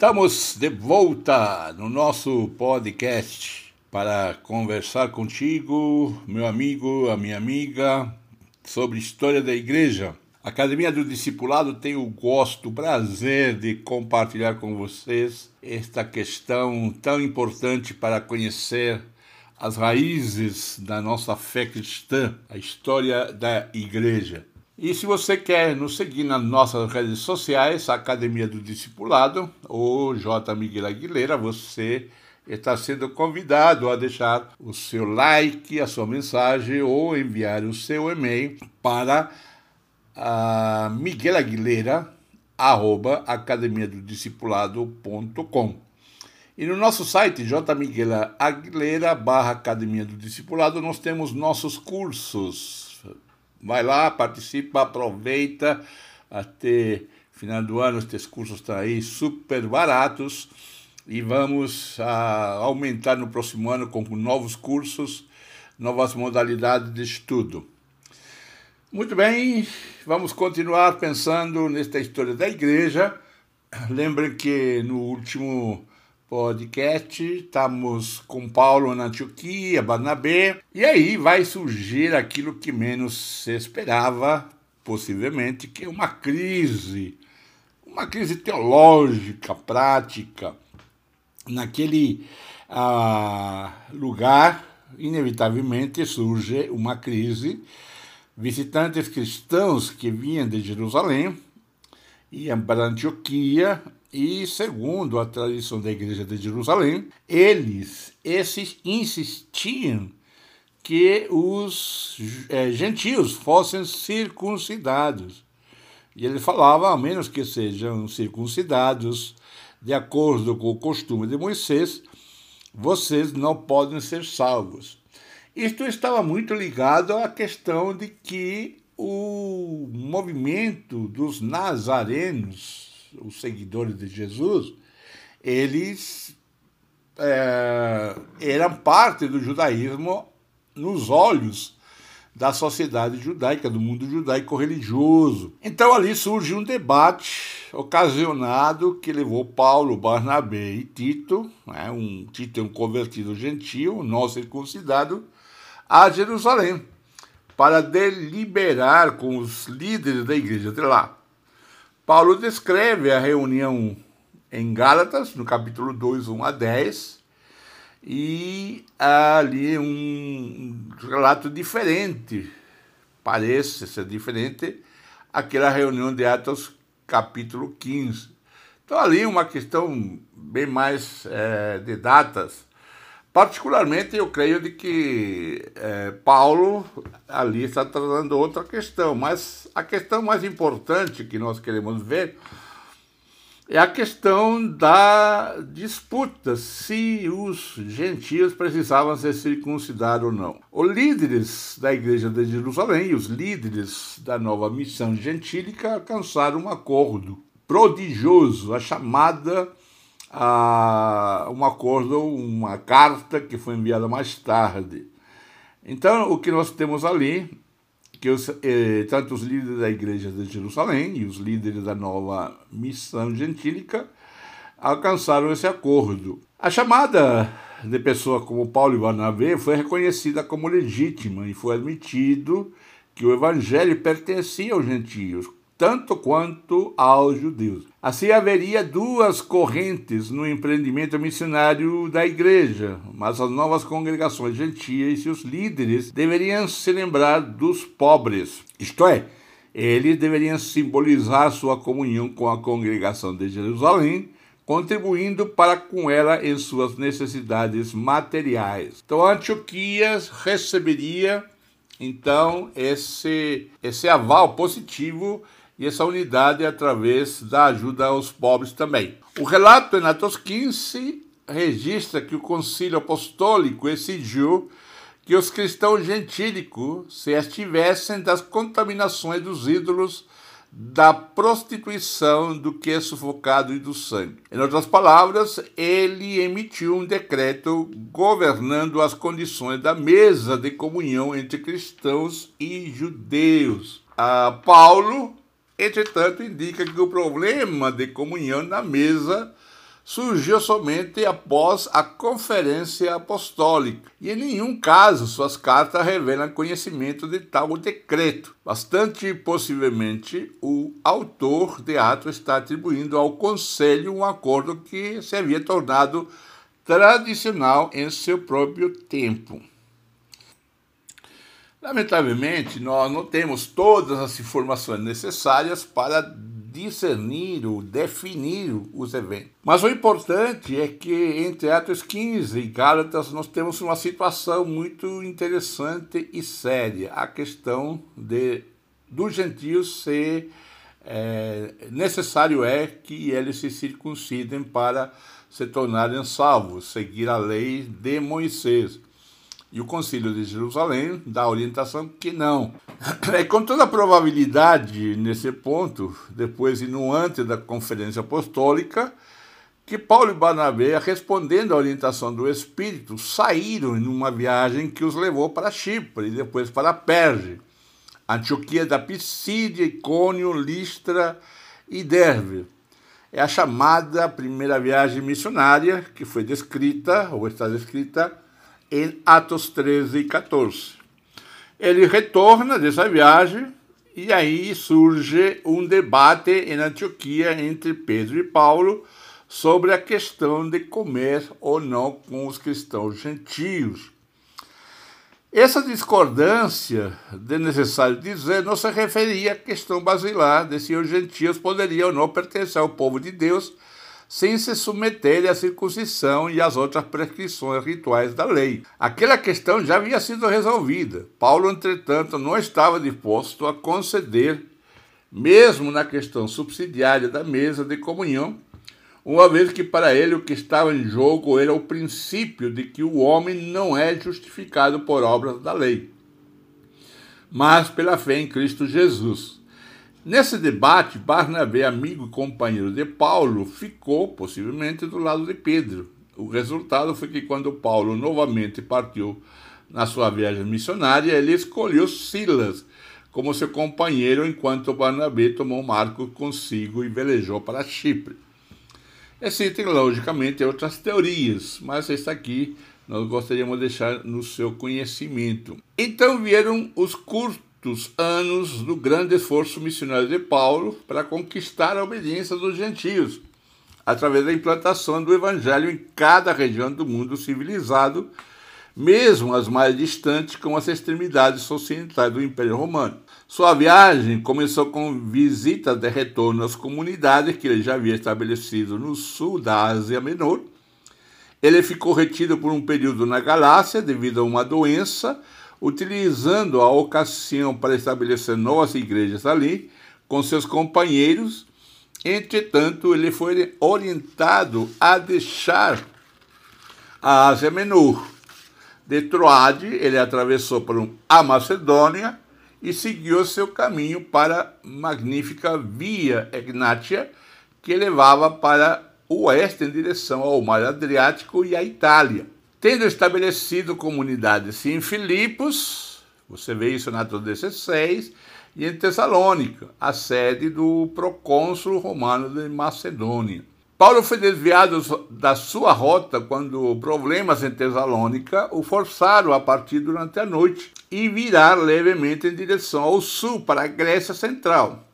Estamos de volta no nosso podcast para conversar contigo, meu amigo, a minha amiga, sobre história da igreja. A Academia do Discipulado tem o gosto, o prazer de compartilhar com vocês esta questão tão importante para conhecer as raízes da nossa fé cristã, a história da igreja. E se você quer nos seguir nas nossas redes sociais, a Academia do Discipulado ou J. Miguel Aguilera, você está sendo convidado a deixar o seu like, a sua mensagem ou enviar o seu e-mail para a Miguel Aguilera, arroba academiadodiscipulado.com. E no nosso site, jmiguelaguilera, barra Academia do Discipulado, nós temos nossos cursos Vai lá, participa, aproveita. Até final do ano, esses cursos estão aí super baratos. E vamos a, aumentar no próximo ano com novos cursos, novas modalidades de estudo. Muito bem, vamos continuar pensando nesta história da igreja. Lembrem que no último podcast. Estamos com Paulo na Antioquia, Barnabé, e aí vai surgir aquilo que menos se esperava, possivelmente, que é uma crise, uma crise teológica, prática. Naquele ah, lugar, inevitavelmente surge uma crise. Visitantes cristãos que vinham de Jerusalém iam para Antioquia e, segundo a tradição da Igreja de Jerusalém, eles esses insistiam que os é, gentios fossem circuncidados. E ele falava, a menos que sejam circuncidados de acordo com o costume de Moisés, vocês não podem ser salvos. Isto estava muito ligado à questão de que o movimento dos nazarenos os seguidores de Jesus, eles é, eram parte do judaísmo nos olhos da sociedade judaica, do mundo judaico religioso. Então ali surge um debate ocasionado que levou Paulo, Barnabé e Tito, né, um Tito é um convertido gentil, não circuncidado, a Jerusalém para deliberar com os líderes da igreja de lá. Paulo descreve a reunião em Gálatas, no capítulo 2, 1 a 10, e há ali um relato diferente, parece ser diferente, aquela reunião de Atos, capítulo 15. Então, ali uma questão bem mais é, de datas Particularmente, eu creio de que é, Paulo ali está tratando outra questão, mas a questão mais importante que nós queremos ver é a questão da disputa se os gentios precisavam ser circuncidados ou não. Os líderes da igreja de Jerusalém os líderes da nova missão gentílica alcançaram um acordo prodigioso, a chamada a um acordo, uma carta que foi enviada mais tarde. Então, o que nós temos ali, que os, eh, tanto os líderes da igreja de Jerusalém e os líderes da nova missão gentílica alcançaram esse acordo. A chamada de pessoa como Paulo e Barnabé foi reconhecida como legítima e foi admitido que o evangelho pertencia aos gentios, tanto quanto aos judeus. Assim haveria duas correntes no empreendimento missionário da igreja, mas as novas congregações gentias e seus líderes deveriam se lembrar dos pobres, isto é, eles deveriam simbolizar sua comunhão com a congregação de Jerusalém, contribuindo para com ela em suas necessidades materiais. Então, Antioquia receberia então esse esse aval positivo e essa unidade é através da ajuda aos pobres também. O relato em Atos 15 registra que o concílio apostólico exigiu que os cristãos gentílicos se estivessem das contaminações dos ídolos, da prostituição, do que é sufocado e do sangue. Em outras palavras, ele emitiu um decreto governando as condições da mesa de comunhão entre cristãos e judeus. A Paulo Entretanto, indica que o problema de comunhão na mesa surgiu somente após a Conferência Apostólica, e em nenhum caso suas cartas revelam conhecimento de tal decreto. Bastante possivelmente, o autor de Atos está atribuindo ao Conselho um acordo que se havia tornado tradicional em seu próprio tempo. Lamentavelmente, nós não temos todas as informações necessárias para discernir ou definir os eventos. Mas o importante é que entre Atos 15 e Gálatas nós temos uma situação muito interessante e séria, a questão de dos gentios ser é, necessário é que eles se circuncidem para se tornarem salvos, seguir a lei de Moisés. E o Concílio de Jerusalém dá a orientação que não. É com toda probabilidade, nesse ponto, depois e no antes da Conferência Apostólica, que Paulo e Barnabé, respondendo à orientação do Espírito, saíram em uma viagem que os levou para Chipre e depois para Perge, Antioquia da Pisídia, Icônio, Listra e Derbe. É a chamada primeira viagem missionária que foi descrita, ou está descrita, em Atos 13 e 14. Ele retorna dessa viagem e aí surge um debate em Antioquia entre Pedro e Paulo sobre a questão de comer ou não com os cristãos gentios. Essa discordância, de necessário dizer, não se referia à questão basilar de se os gentios poderiam ou não pertencer ao povo de Deus sem se submeterem à circuncisão e às outras prescrições rituais da lei. Aquela questão já havia sido resolvida. Paulo, entretanto, não estava disposto a conceder, mesmo na questão subsidiária da mesa de comunhão, uma vez que para ele o que estava em jogo era o princípio de que o homem não é justificado por obras da lei, mas pela fé em Cristo Jesus. Nesse debate, Barnabé, amigo e companheiro de Paulo, ficou possivelmente do lado de Pedro. O resultado foi que, quando Paulo novamente partiu na sua viagem missionária, ele escolheu Silas como seu companheiro, enquanto Barnabé tomou Marcos consigo e velejou para Chipre. Existem, logicamente, outras teorias, mas esta aqui nós gostaríamos de deixar no seu conhecimento. Então vieram os curtos dos anos do grande esforço missionário de Paulo para conquistar a obediência dos gentios, através da implantação do evangelho em cada região do mundo civilizado, mesmo as mais distantes, como as extremidades ocidentais do Império Romano. Sua viagem começou com visitas de retorno às comunidades que ele já havia estabelecido no sul da Ásia Menor. Ele ficou retido por um período na Galácia devido a uma doença utilizando a ocasião para estabelecer novas igrejas ali com seus companheiros. Entretanto, ele foi orientado a deixar a Ásia Menor. De Troade, ele atravessou por a Macedônia e seguiu seu caminho para a magnífica Via Egnatia, que levava para o oeste em direção ao Mar Adriático e à Itália. Tendo estabelecido comunidades em Filipos, você vê isso na Atos 16, e em Tessalônica, a sede do procônsul romano de Macedônia. Paulo foi desviado da sua rota quando problemas em Tessalônica o forçaram a partir durante a noite e virar levemente em direção ao sul, para a Grécia Central.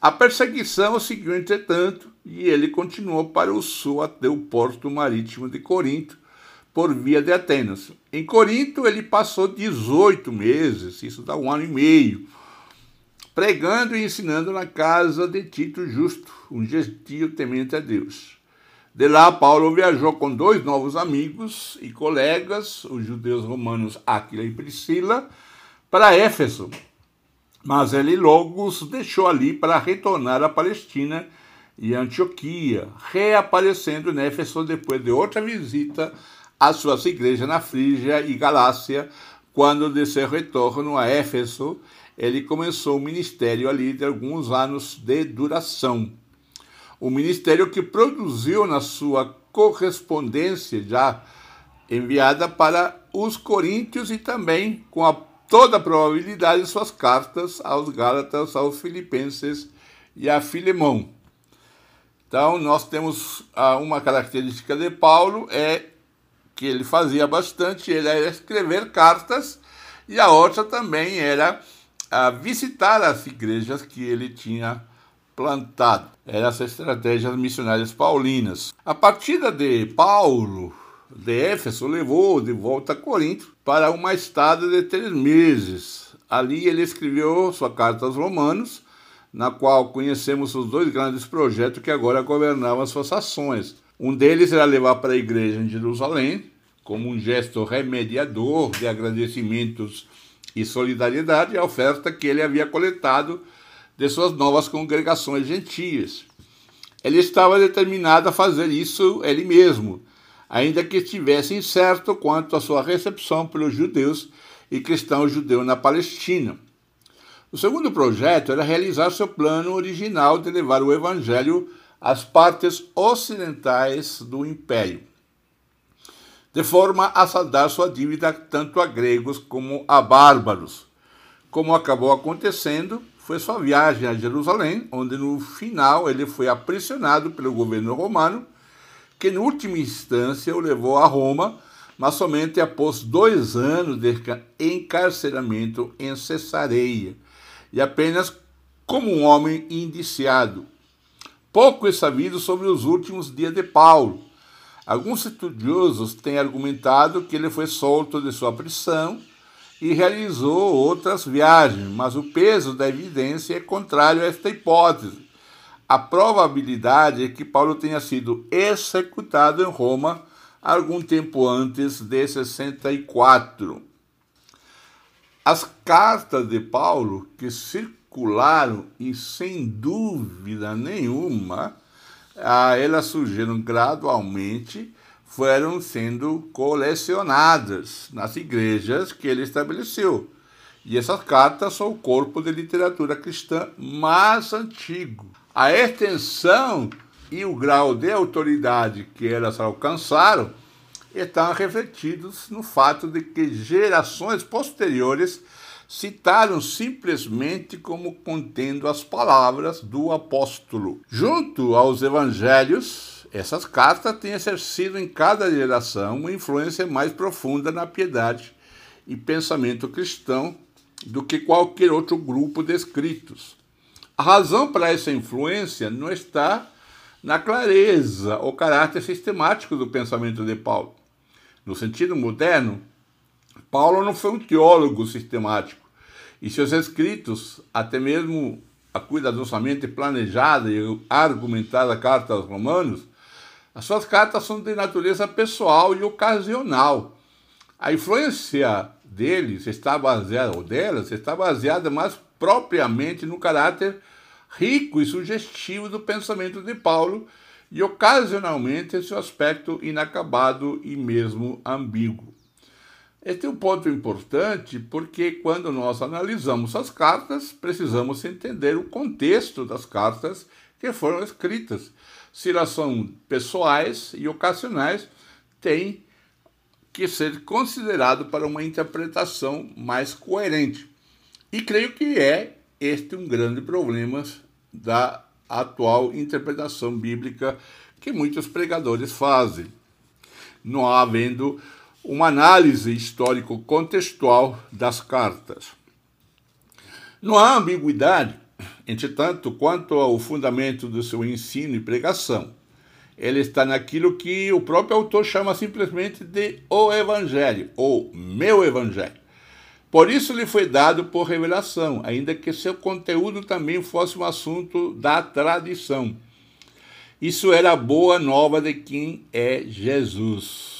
A perseguição seguiu, entretanto, e ele continuou para o sul até o porto marítimo de Corinto, por via de Atenas. Em Corinto, ele passou 18 meses, isso dá um ano e meio, pregando e ensinando na casa de Tito Justo, um gentio temente a Deus. De lá, Paulo viajou com dois novos amigos e colegas, os judeus romanos Áquila e Priscila, para Éfeso. Mas ele logo os deixou ali para retornar à Palestina e Antioquia, reaparecendo em Éfeso depois de outra visita as suas igrejas na Frígia e Galácia, quando de seu retorno a Éfeso, ele começou o ministério ali de alguns anos de duração. O ministério que produziu na sua correspondência já enviada para os coríntios e também, com a, toda a probabilidade, suas cartas aos Gálatas, aos Filipenses e a Filemão. Então, nós temos ah, uma característica de Paulo, é que ele fazia bastante, ele era escrever cartas, e a outra também era a visitar as igrejas que ele tinha plantado. Eram as estratégias missionárias paulinas. A partida de Paulo de Éfeso levou de volta a Corinto para uma estada de três meses. Ali ele escreveu sua carta aos Romanos, na qual conhecemos os dois grandes projetos que agora governavam as suas ações. Um deles era levar para a igreja em Jerusalém, como um gesto remediador de agradecimentos e solidariedade, a oferta que ele havia coletado de suas novas congregações gentias. Ele estava determinado a fazer isso ele mesmo, ainda que estivesse incerto quanto à sua recepção pelos judeus e cristãos judeus na Palestina. O segundo projeto era realizar seu plano original de levar o evangelho às partes ocidentais do império de forma a saldar sua dívida tanto a gregos como a bárbaros. Como acabou acontecendo, foi sua viagem a Jerusalém, onde no final ele foi aprisionado pelo governo romano, que, em última instância, o levou a Roma, mas somente após dois anos de encarceramento em Cesareia, e apenas como um homem indiciado. Pouco é sabido sobre os últimos dias de Paulo, Alguns estudiosos têm argumentado que ele foi solto de sua prisão e realizou outras viagens, mas o peso da evidência é contrário a esta hipótese. A probabilidade é que Paulo tenha sido executado em Roma algum tempo antes de 64. As cartas de Paulo que circularam e sem dúvida nenhuma elas surgiram gradualmente, foram sendo colecionadas nas igrejas que ele estabeleceu. E essas cartas são o corpo de literatura cristã mais antigo. A extensão e o grau de autoridade que elas alcançaram estão refletidos no fato de que gerações posteriores citaram simplesmente como contendo as palavras do apóstolo. Junto aos evangelhos, essas cartas têm exercido em cada geração uma influência mais profunda na piedade e pensamento cristão do que qualquer outro grupo de escritos. A razão para essa influência não está na clareza ou caráter sistemático do pensamento de Paulo. No sentido moderno, Paulo não foi um teólogo sistemático, e seus escritos, até mesmo a cuidadosamente planejada e argumentada carta aos Romanos, as suas cartas são de natureza pessoal e ocasional. A influência deles está baseada, ou delas, está baseada mais propriamente no caráter rico e sugestivo do pensamento de Paulo e ocasionalmente seu aspecto inacabado e mesmo ambíguo. Este é um ponto importante porque, quando nós analisamos as cartas, precisamos entender o contexto das cartas que foram escritas. Se elas são pessoais e ocasionais, tem que ser considerado para uma interpretação mais coerente. E creio que é este um grande problema da atual interpretação bíblica que muitos pregadores fazem. Não havendo uma análise histórico-contextual das cartas. Não há ambiguidade, entretanto, quanto ao fundamento do seu ensino e pregação. Ele está naquilo que o próprio autor chama simplesmente de o Evangelho, ou meu Evangelho. Por isso lhe foi dado por revelação, ainda que seu conteúdo também fosse um assunto da tradição. Isso era a boa nova de quem é Jesus.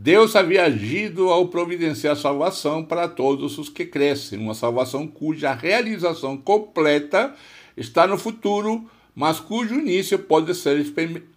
Deus havia agido ao providenciar salvação para todos os que crescem, uma salvação cuja realização completa está no futuro, mas cujo início pode ser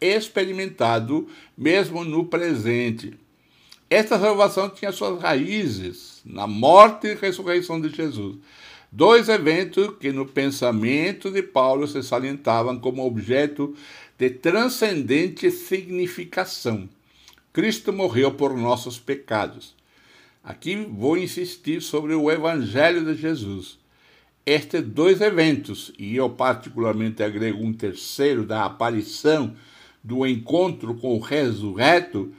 experimentado mesmo no presente. Esta salvação tinha suas raízes na morte e ressurreição de Jesus. Dois eventos que no pensamento de Paulo se salientavam como objeto de transcendente significação. Cristo morreu por nossos pecados. Aqui vou insistir sobre o Evangelho de Jesus. estes dois eventos, e eu particularmente agrego um terceiro da aparição, do encontro com o ressurreto,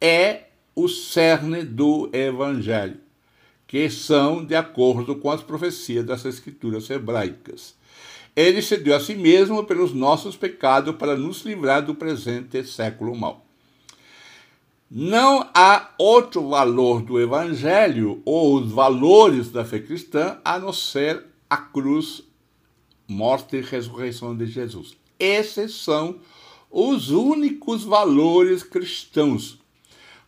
é o cerne do Evangelho, que são de acordo com as profecias das Escrituras hebraicas. Ele se deu a si mesmo pelos nossos pecados para nos livrar do presente século mau. Não há outro valor do Evangelho ou os valores da fé cristã a não ser a cruz, morte e ressurreição de Jesus. Esses são os únicos valores cristãos.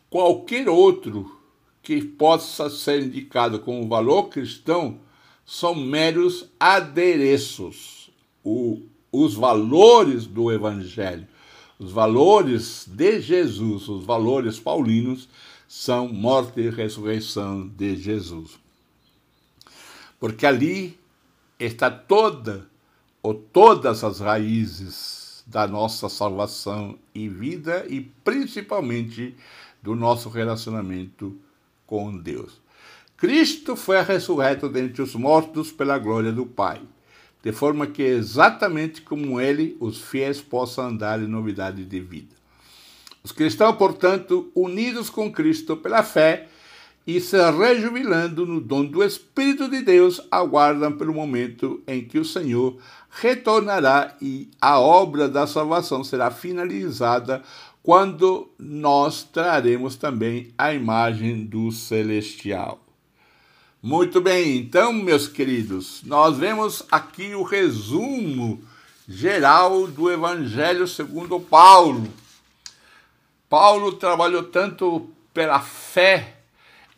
Qualquer outro que possa ser indicado como valor cristão são meros adereços. O, os valores do Evangelho, os valores de Jesus, os valores paulinos, são morte e ressurreição de Jesus. Porque ali está toda ou todas as raízes da nossa salvação e vida e principalmente do nosso relacionamento com Deus. Cristo foi ressurreto dentre os mortos pela glória do Pai, de forma que exatamente como ele, os fiéis possam andar em novidade de vida. Os cristãos, portanto, unidos com Cristo pela fé, e se rejubilando no dom do Espírito de Deus, aguardam pelo momento em que o Senhor retornará e a obra da salvação será finalizada quando nós traremos também a imagem do celestial. Muito bem, então, meus queridos, nós vemos aqui o resumo geral do Evangelho segundo Paulo. Paulo trabalhou tanto pela fé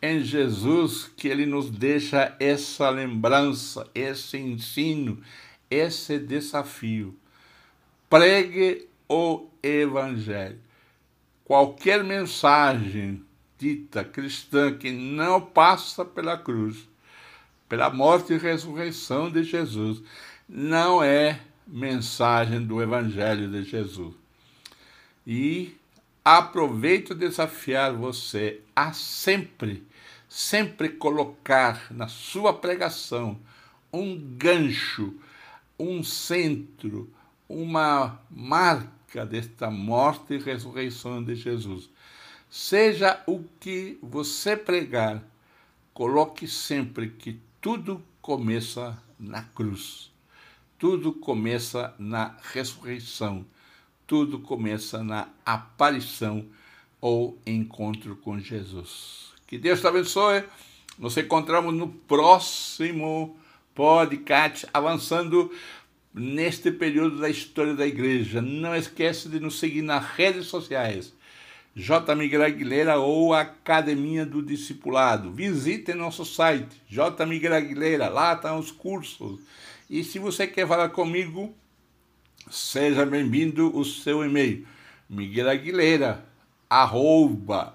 em Jesus que ele nos deixa essa lembrança, esse ensino, esse desafio. Pregue o Evangelho. Qualquer mensagem dita cristã que não passa pela cruz, pela morte e ressurreição de Jesus, não é mensagem do Evangelho de Jesus. E aproveito desafiar você a sempre sempre colocar na sua pregação um gancho, um centro, uma marca desta morte e ressurreição de Jesus. Seja o que você pregar, coloque sempre que tudo começa na cruz. Tudo começa na ressurreição. Tudo começa na aparição ou encontro com Jesus. Que Deus te abençoe. Nos encontramos no próximo podcast, avançando neste período da história da igreja. Não esqueça de nos seguir nas redes sociais. J. Miguel Aguilera ou Academia do Discipulado. Visite nosso site, J. Miguel Aguilera, lá estão os cursos. E se você quer falar comigo, seja bem-vindo o seu e-mail, Miguel Aguilera, arroba,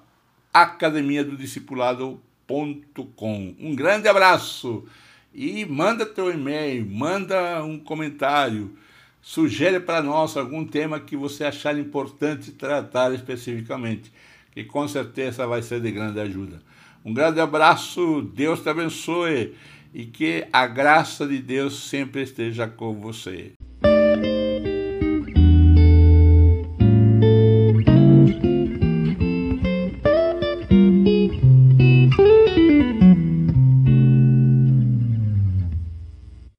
academia do discipulado.com. Um grande abraço e manda teu e-mail, manda um comentário, sugere para nós algum tema que você achar importante tratar especificamente, que com certeza vai ser de grande ajuda. Um grande abraço, Deus te abençoe e que a graça de Deus sempre esteja com você.